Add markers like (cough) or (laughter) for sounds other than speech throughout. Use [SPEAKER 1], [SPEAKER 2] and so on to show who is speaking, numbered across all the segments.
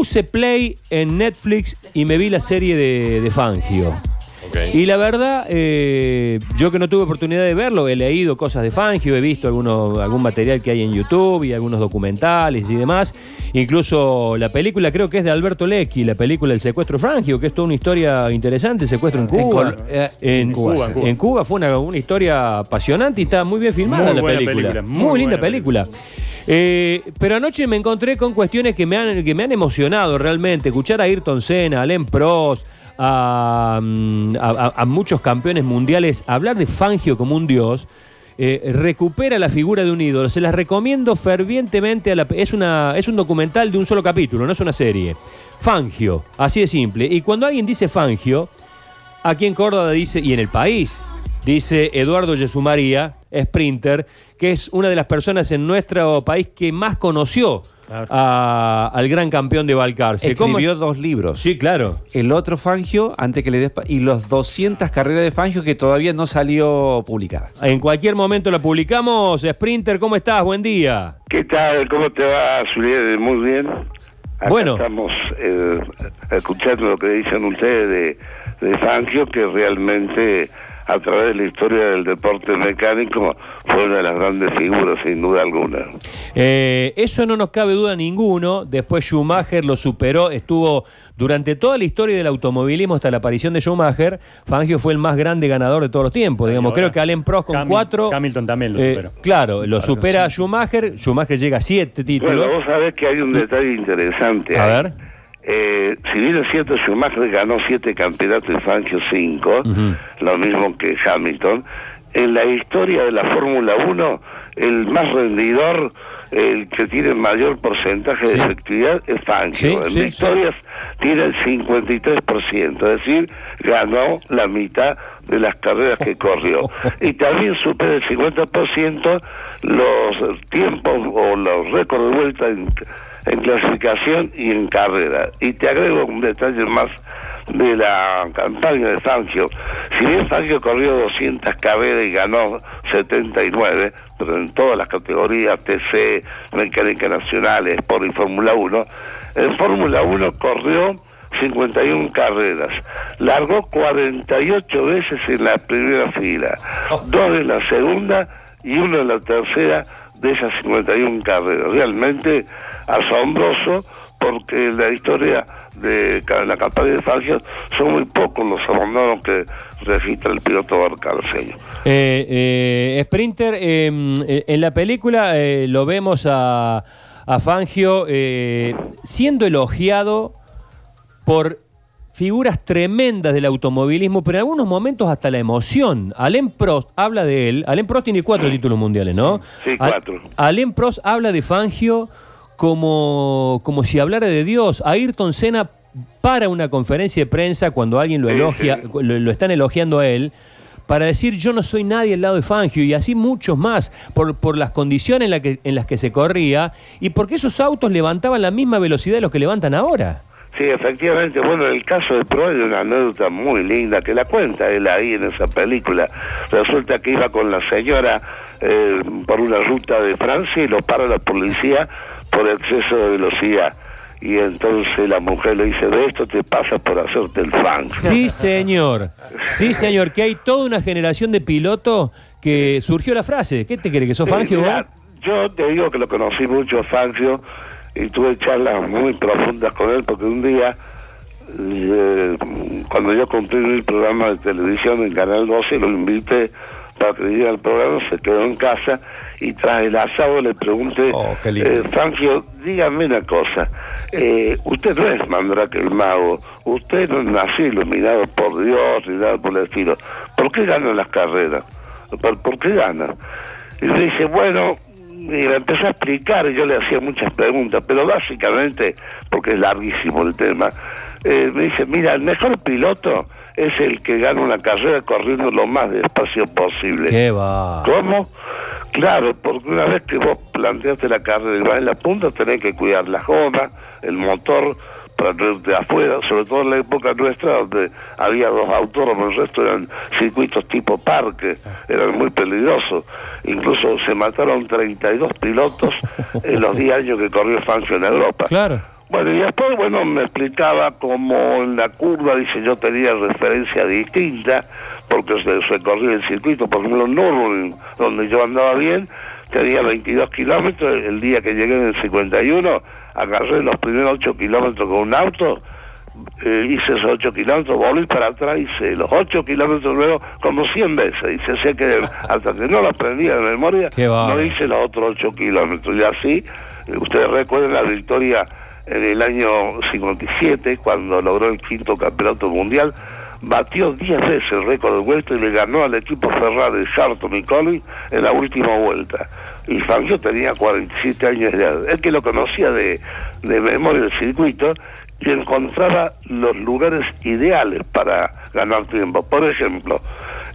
[SPEAKER 1] puse play en Netflix y me vi la serie de, de Fangio. Y la verdad, eh, yo que no tuve oportunidad de verlo, he leído cosas de Fangio, he visto alguno, algún material que hay en YouTube y algunos documentales y demás. Incluso la película creo que es de Alberto Lecchi, la película El secuestro de Fangio, que es toda una historia interesante, secuestro en Cuba.
[SPEAKER 2] Col- eh,
[SPEAKER 1] en,
[SPEAKER 3] Cuba,
[SPEAKER 1] Cuba,
[SPEAKER 3] en Cuba.
[SPEAKER 1] en Cuba fue una, una historia apasionante y está muy bien filmada
[SPEAKER 3] Muy
[SPEAKER 1] la película.
[SPEAKER 3] película,
[SPEAKER 1] Muy,
[SPEAKER 3] muy
[SPEAKER 1] linda película. Eh, pero anoche me encontré con cuestiones que me han, que me han emocionado realmente. Escuchar a Ayrton Senna, a Len Prost, a, mm, a muchos campeones mundiales, hablar de Fangio como un dios. eh, recupera la figura de un ídolo. Se las recomiendo fervientemente. A la, es, una, es un documental de un solo capítulo, no es una serie. Fangio, así de simple. Y cuando alguien dice Fangio, Aquí en Córdoba dice, y en el país, dice Eduardo Yesumaría, sprinter, que es una de las personas en nuestro país que más conoció a- al gran campeón de Balcarce. ¿Cómo-
[SPEAKER 2] Escribió dos libros.
[SPEAKER 1] Sí, claro.
[SPEAKER 2] El otro Fangio, antes que le des... Y los 200 carreras de Fangio que todavía no salió publicada.
[SPEAKER 1] En cualquier momento la publicamos. Sprinter, ¿cómo estás? Buen día.
[SPEAKER 4] ¿Qué tal? ¿Cómo te va, Zulier? Muy bien. Acá
[SPEAKER 1] Bueno.
[SPEAKER 4] Estamos eh, escuchando lo que dicen ustedes de, de Fangio, que realmente a través de la historia del deporte mecánico fue una de las grandes figuras, sin duda alguna.
[SPEAKER 1] Eh, eso no nos cabe duda ninguno. Después Schumacher lo superó, estuvo durante toda la historia del automovilismo hasta la aparición de Schumacher. Fangio fue el más grande ganador de todos los tiempos. Digamos,
[SPEAKER 3] ahora
[SPEAKER 1] creo que Alain Prost con cuatro.
[SPEAKER 3] Hamilton también lo
[SPEAKER 1] eh,
[SPEAKER 3] superó.
[SPEAKER 1] Claro, lo supera a Schumacher. Schumacher llega a siete títulos.
[SPEAKER 4] Bueno, vos sabés que hay un detalle interesante.
[SPEAKER 1] A
[SPEAKER 4] ahí.
[SPEAKER 1] ver.
[SPEAKER 4] Eh, si bien es cierto, Schumacher ganó siete campeonatos y Fangio cinco, lo mismo que Hamilton, en la historia de la Fórmula 1, el más rendidor, el que tiene mayor porcentaje
[SPEAKER 1] Sí.
[SPEAKER 4] de efectividad es Fangio.
[SPEAKER 1] Sí,
[SPEAKER 4] en
[SPEAKER 1] sí,
[SPEAKER 4] victorias tiene el 53%, es decir, ganó la mitad de las carreras que corrió. (laughs) Y también supera el 50% los tiempos o los récords de vuelta en, en clasificación y en carrera. Y te agrego un detalle más de la campaña de Fangio. Si bien Fangio corrió 200 carreras y ganó 79, pero en todas las categorías TC, Mecánica Nacional, Sport y Fórmula 1, en Fórmula 1 corrió 51 carreras, largó 48 veces en la primera fila, dos en la segunda y una en la tercera de esas 51 carreras. Realmente asombroso porque en la historia de la campaña de Fangio son muy pocos los abandonos que registra el piloto barcarceño.
[SPEAKER 1] Eh, eh, Sprinter, eh, en la película eh, lo vemos a, a Fangio eh, siendo elogiado por figuras tremendas del automovilismo, pero en algunos momentos hasta la emoción. Alain Prost habla de él. Alain Prost tiene cuatro títulos mundiales, ¿no?
[SPEAKER 4] Sí,
[SPEAKER 1] Al-
[SPEAKER 4] cuatro.
[SPEAKER 1] Alain Prost habla de Fangio como, como si hablara de Dios. Ayrton Senna para una conferencia de prensa cuando alguien lo elogia, lo, lo están elogiando a él, para decir yo no soy nadie al lado de Fangio y así muchos más, por, por las condiciones en, la que- en las que se corría y porque esos autos levantaban la misma velocidad de los que levantan ahora.
[SPEAKER 4] Sí, efectivamente. Bueno, en el caso de Pro hay una anécdota muy linda que la cuenta él ahí en esa película. Resulta que iba con la señora eh, por una ruta de Francia y lo para la policía por exceso de velocidad. Y entonces la mujer le dice, de esto te pasa por hacerte el fan.
[SPEAKER 1] Sí, señor. Sí, señor, que hay toda una generación de pilotos que surgió la frase. ¿Qué te cree que sos
[SPEAKER 4] Sí,
[SPEAKER 1] Fangio? vos?
[SPEAKER 4] yo te digo que lo conocí mucho a Fangio y tuve charlas muy profundas con él porque un día, eh, cuando yo cumplí mi programa de televisión en Canal 12, lo invité para que viniera al programa, se quedó en casa y tras el asado le pregunté,
[SPEAKER 2] Oh,
[SPEAKER 4] eh, Fangio, dígame una cosa, eh, usted no es Mandrake el mago, usted no nació iluminado por Dios ni nada por el estilo, ¿por qué gana las carreras? ¿Por, por qué gana? Y me dice, bueno, y me empezó a explicar y yo le hacía muchas preguntas, pero básicamente, porque es larguísimo el tema, eh, me dice, mira, el mejor piloto es el que gana una carrera corriendo lo más despacio posible.
[SPEAKER 1] ¿Qué va?
[SPEAKER 4] ¿Cómo? Claro, porque una vez que vos planteaste la carrera y vas en la punta, tenés que cuidar la goma, el motor, para no irte afuera, sobre todo en la época nuestra donde había dos autónomos, el resto eran circuitos tipo parque, eran muy peligrosos. Incluso se mataron 32 pilotos en los 10 años que corrió Fangio en Europa.
[SPEAKER 1] Claro.
[SPEAKER 4] Bueno, y después, bueno, me explicaba cómo en la curva, dice, yo tenía referencia distinta, porque se, se corría el circuito, por ejemplo, en donde yo andaba bien, tenía 22 kilómetros, el día que llegué en el 51, agarré los primeros 8 kilómetros con un auto, eh, hice esos 8 kilómetros, volví para atrás, hice los 8 kilómetros luego como 100 veces, y se sé que hasta que no lo aprendí de memoria, no hice los otros 8 kilómetros, y así, eh, ustedes recuerden la victoria en el año 57, cuando logró el quinto campeonato mundial, batió 10 veces el récord de vuelta y le ganó al equipo Ferrari Charlton y Collins en la última vuelta. Y Fangio tenía 47 años de edad. Él que lo conocía de, de memoria del circuito y encontraba los lugares ideales para ganar tiempo. Por ejemplo,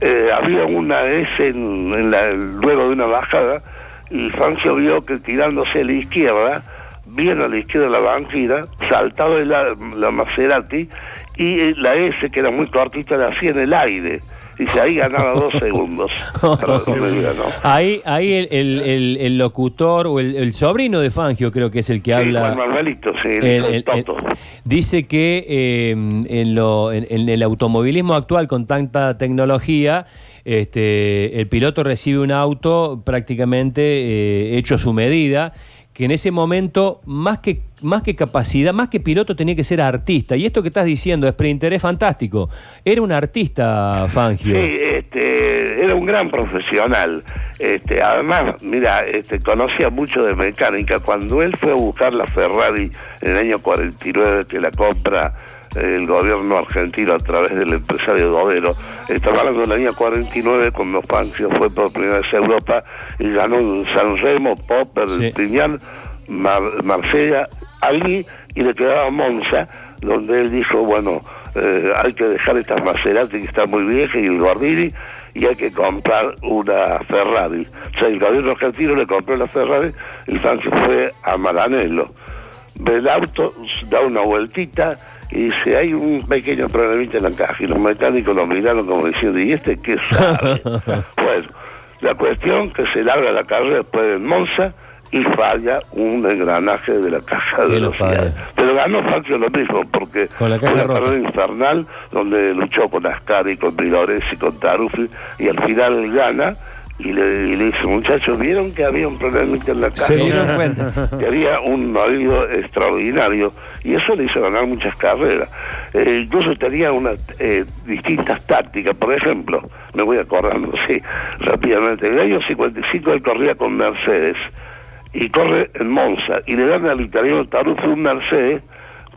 [SPEAKER 4] eh, había una S en, en la- luego de una bajada y Fangio vio que tirándose a la izquierda, bien a la izquierda de la banquina, saltaba la, la Maserati y eh, la S, que era muy cortita, la hacía en el aire. Dice, ahí ganaba dos (laughs) segundos.
[SPEAKER 1] Ahí, ahí el, el- el- el locutor o el, el sobrino de Fangio creo que es el que
[SPEAKER 4] Sí,
[SPEAKER 1] habla.
[SPEAKER 4] Juan Manuelito, sí, el,
[SPEAKER 1] El-
[SPEAKER 4] hijo de
[SPEAKER 1] el- el-
[SPEAKER 4] Toto.
[SPEAKER 1] dice que eh, en, lo- en- en el automovilismo actual con tanta tecnología, este, el piloto recibe un auto prácticamente eh, hecho a su medida, que en ese momento, más que, más que capacidad, más que piloto, tenía que ser artista. Y esto que estás diciendo, Sprinter, es fantástico. Era un artista, Fangio.
[SPEAKER 4] Sí, este, era un gran profesional. Este, además, mira, este, conocía mucho de mecánica. Cuando él fue a buscar la Ferrari en el año 49, que la compra el gobierno argentino a través del empresario Dovero, estaba hablando del año 49 cuando Fangio fue por primera vez a Europa y ganó en San Remo, Popper,
[SPEAKER 1] Sí.
[SPEAKER 4] Piñán, Mar- Marsella, allí y le quedaba Monza, donde él dijo, bueno, eh, hay que dejar estas Maserati que están muy viejas y el Gordini y hay que comprar una Ferrari. O sea, el gobierno argentino le compró la Ferrari y Fangio fue a Maranello. Ve el auto, da una vueltita y dice, hay un pequeño problemita en la caja y los mecánicos lo miraron como diciendo, ¿y este qué sabe? (laughs) bueno, la cuestión que se larga la carrera después en Monza y falla un engranaje de la caja de velocidad. Pero ganó Fangio lo mismo, porque
[SPEAKER 1] Con la caja
[SPEAKER 4] fue una carrera infernal donde luchó con Ascari, con Miloresi, con Taruffi, y al final gana y le, y le dice, muchachos, ¿vieron que había un problemita en la caja?
[SPEAKER 2] Se dieron cuenta. (laughs)
[SPEAKER 4] que había un oído extraordinario y eso le hizo ganar muchas carreras. Eh, incluso tenía unas eh, distintas tácticas. Por ejemplo, me voy acordando, (laughs) sí, rápidamente. En el año 55 él corría con Mercedes y corre en Monza y le dan al italiano Taruffi un Mercedes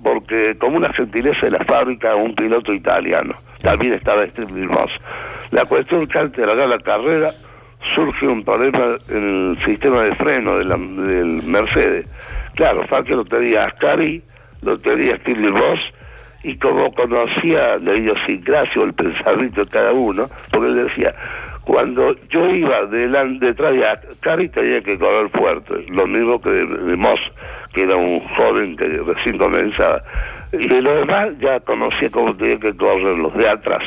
[SPEAKER 4] porque como una gentileza de la fábrica un piloto italiano. También estaba Steve Moss. La cuestión es que antes de la carrera surge un problema en el sistema de freno de la- del Mercedes. Claro, Fangio lo tenía Ascari, lo tenía Steve Moss y como conocía la idiosincrasia o el pensamiento de cada uno, porque él decía, cuando yo iba delan- detrás de Ascari tenía que correr fuerte, lo mismo que de, de Moss, que era un joven que recién comenzaba. Y de lo demás ya conocía cómo tenía que correr los de atrás.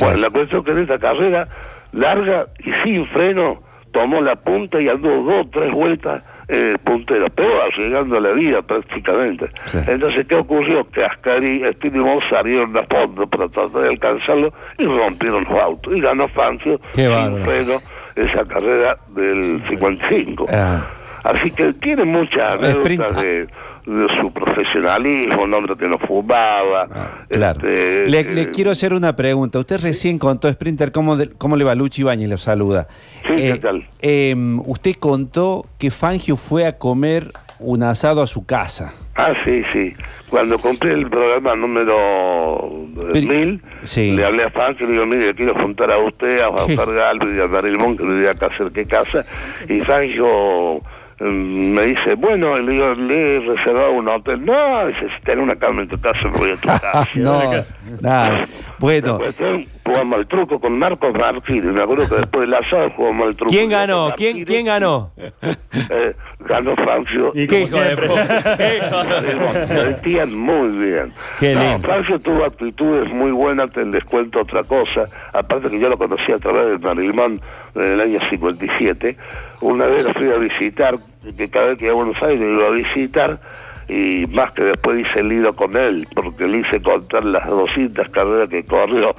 [SPEAKER 4] Bueno, la cuestión que en esta carrera larga y sin freno tomó la punta y andó dos o tres vueltas en el puntero, pero arriesgando la vida prácticamente.
[SPEAKER 2] Sí.
[SPEAKER 4] Entonces, ¿qué ocurrió? Que Ascari y Moss salieron a fondo para tratar de alcanzarlo y rompieron los autos. Y ganó Fangio
[SPEAKER 1] Qué
[SPEAKER 4] sin freno esa carrera del 55.
[SPEAKER 2] Ah.
[SPEAKER 4] Así que tiene muchas anécdotas de, de su profesionalismo, un hombre que no fumaba.
[SPEAKER 2] Ah, Claro.
[SPEAKER 4] este,
[SPEAKER 2] le, le quiero hacer una pregunta. Usted recién contó, Sprinter, cómo, de- cómo le va Luchi Ibañez, lo saluda.
[SPEAKER 4] Sí, ¿qué tal?
[SPEAKER 2] eh, usted contó que Fangio fue a comer un asado a su casa.
[SPEAKER 4] Ah, sí, sí. Cuando compré el programa número
[SPEAKER 2] Pero-
[SPEAKER 4] 1000,
[SPEAKER 2] sí.
[SPEAKER 4] le hablé a Fangio y le digo, mire, quiero juntar a usted, a Juan Galvez y a Marilmón, que vivía acá cerca de casa. Y Fangio me dice, bueno, le digo, le he reservado un hotel. No, dice, si tenés una cama en tu casa, me voy a tu (laughs) casa.
[SPEAKER 2] no, nada. Bueno,
[SPEAKER 4] cuestión, jugamos al truco con Marcos Martínez. Me acuerdo que después del asado jugamos al truco.
[SPEAKER 1] ¿Quién
[SPEAKER 4] con
[SPEAKER 1] ganó? ¿Quién. ¿Quién ganó? (laughs)
[SPEAKER 4] Eh, ganó Fangio.
[SPEAKER 3] Y
[SPEAKER 1] ¿Qué hijo de (laughs)
[SPEAKER 4] sentían muy bien.
[SPEAKER 1] Qué
[SPEAKER 4] No,
[SPEAKER 1] lindo.
[SPEAKER 4] Fangio tuvo actitudes muy buenas, te les cuento otra cosa. Aparte que yo lo conocí a través del Marilmón en el año 57. Una vez lo fui a visitar, que cada vez que iba a Buenos Aires lo iba a visitar, y más que después hice el libro con él, porque le hice contar las 200 carreras que corrió,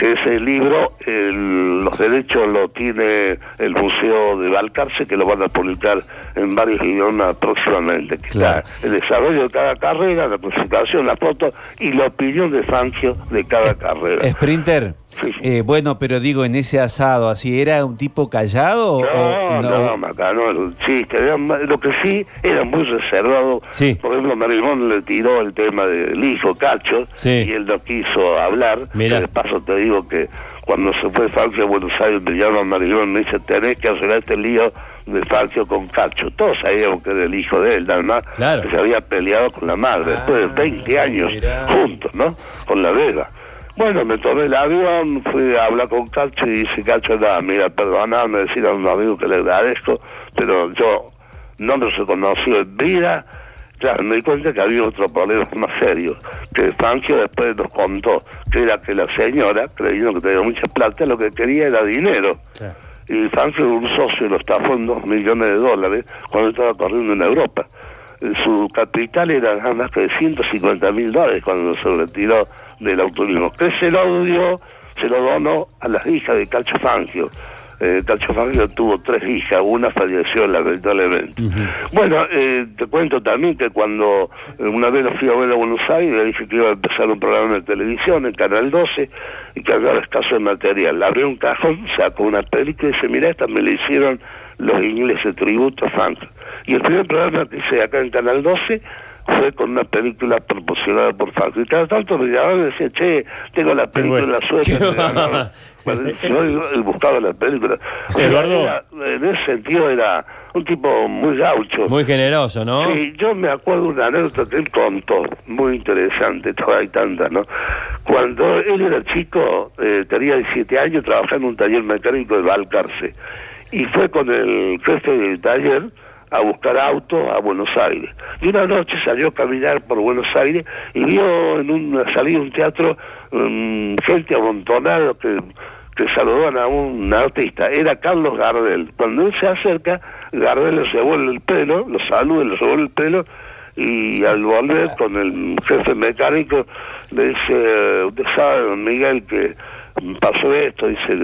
[SPEAKER 4] ese libro, el- los derechos lo tiene el Museo de Balcarce, que lo van a publicar en varios idiomas próximamente. que
[SPEAKER 1] Claro.
[SPEAKER 4] está el desarrollo de cada carrera, la clasificación, la foto y la opinión de Fangio de cada carrera.
[SPEAKER 2] Sprinter,
[SPEAKER 4] Sí,
[SPEAKER 2] eh, bueno, pero digo, en ese asado, ¿así era un tipo callado
[SPEAKER 4] No,
[SPEAKER 2] o
[SPEAKER 4] no, no era un chiste. era lo que sí era muy reservado.
[SPEAKER 1] Sí.
[SPEAKER 4] Por ejemplo, Marimón le tiró el tema del hijo Cacho
[SPEAKER 1] Sí.
[SPEAKER 4] y él no quiso hablar.
[SPEAKER 1] Mira.
[SPEAKER 4] De paso te digo que cuando se fue Fangio a Buenos Aires me llama Marimón y me dice tenés que hacer este lío de Fangio con Cacho. Todos sabíamos que era el hijo de él, nada más
[SPEAKER 1] Claro.
[SPEAKER 4] que se había peleado con la madre después de 20 años
[SPEAKER 2] mirá.
[SPEAKER 4] juntos, ¿no? Con la Vega. Bueno, me tomé el avión, fui a hablar con Cacho y dice, Cacho, nada, mira, perdonadme, decir a un amigo que le agradezco, pero yo no me reconocí en vida. Claro, me di cuenta que había otro problema (laughs) más serio, que Fangio después nos contó, que era que la señora, creyendo que tenía mucha plata, lo que quería era dinero.
[SPEAKER 1] Claro.
[SPEAKER 4] Y Fangio, un socio, lo estafó en dos millones de dólares cuando estaba corriendo en Europa. Eh, Su capital era nada más que de 150 mil dólares cuando se retiró del autorismo. Que se lo dio, se lo donó a las hijas de Cacho Fangio. Eh, Cacho Fangio tuvo tres hijas, una falleció lamentablemente. Bueno, eh, te cuento también que cuando eh, una vez lo fui a ver a Buenos Aires, le dije que iba a empezar un programa de televisión en Canal 12 y que había escaso de material. Abrió un cajón, sacó una película y dice, mira, esta me la hicieron los ingleses, tributo Fangio. Y el primer programa que hice acá en Canal 12 fue con una película proporcionada por Fangio. Y cada tanto me llamaban y decía, che, tengo la película ganar". Bueno, yo el buscaba la película. O sea,
[SPEAKER 1] Eduardo.
[SPEAKER 4] era- en ese sentido era un tipo muy gaucho.
[SPEAKER 1] Muy generoso, ¿no?
[SPEAKER 4] Sí, yo me acuerdo una anécdota que él contó, muy interesante, todavía hay tantas, ¿no? Cuando él era chico, eh, tenía 17 años, trabajaba en un taller mecánico de Balcarce, y fue con el jefe del taller a buscar autos a Buenos Aires. Y una noche salió a caminar por Buenos Aires y vio en una salida un teatro mm, gente amontonada que que saludan a un artista, era Carlos Gardel. Cuando él se acerca, Gardel le revuelve el pelo, lo saluda, le revuelve el pelo, y al volver con el jefe mecánico le dice, usted sabe, don Miguel, que pasó esto, dice,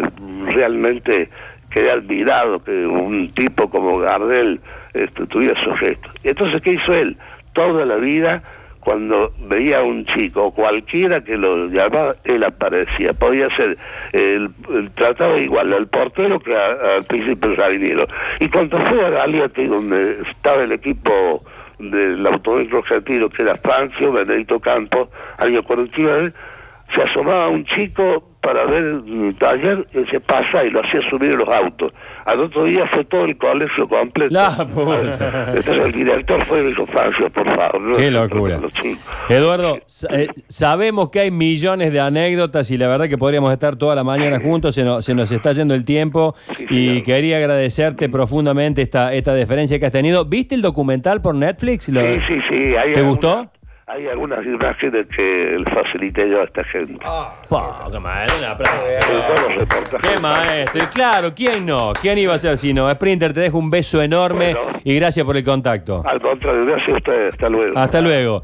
[SPEAKER 4] realmente quedé admirado que un tipo como Gardel este, tuviera esos gestos. Y entonces, ¿qué hizo él? Toda la vida cuando veía a un chico, cualquiera que lo llamaba, él aparecía. Podía ser, el, trataba igual al portero que al príncipe Rabinero. Y cuando fue a Galeati, donde estaba el equipo del automóvil argentino, que era Francio, Benedito Campos, año 49, se asomaba un chico para ver el taller se pasa y lo hacía subir en los autos. Al otro día fue todo el colegio completo.
[SPEAKER 1] La puta.
[SPEAKER 4] Entonces el director fue y dijo, Francio, por favor.
[SPEAKER 1] Qué locura.
[SPEAKER 4] toquen los chicos".
[SPEAKER 1] Eduardo, eh, sabemos que hay millones de anécdotas y la verdad que podríamos estar toda la mañana juntos, se nos, se nos está yendo el tiempo
[SPEAKER 4] Sí,
[SPEAKER 1] y
[SPEAKER 4] señor.
[SPEAKER 1] quería agradecerte profundamente esta, esta deferencia que has tenido. ¿Viste el documental por Netflix? Lo-
[SPEAKER 4] Sí, sí, sí.
[SPEAKER 1] ¿Te gustó?
[SPEAKER 4] Hay algunas imágenes que le facilité yo a esta gente.
[SPEAKER 1] Pa, qué maestro, un aplauso. Qué maestro. Y claro, ¿quién no? ¿Quién iba a ser si no? Sprinter, te dejo un beso enorme
[SPEAKER 4] Bueno.
[SPEAKER 1] y gracias por el contacto.
[SPEAKER 4] Al contrario, gracias a ustedes. Hasta luego.
[SPEAKER 1] Hasta luego.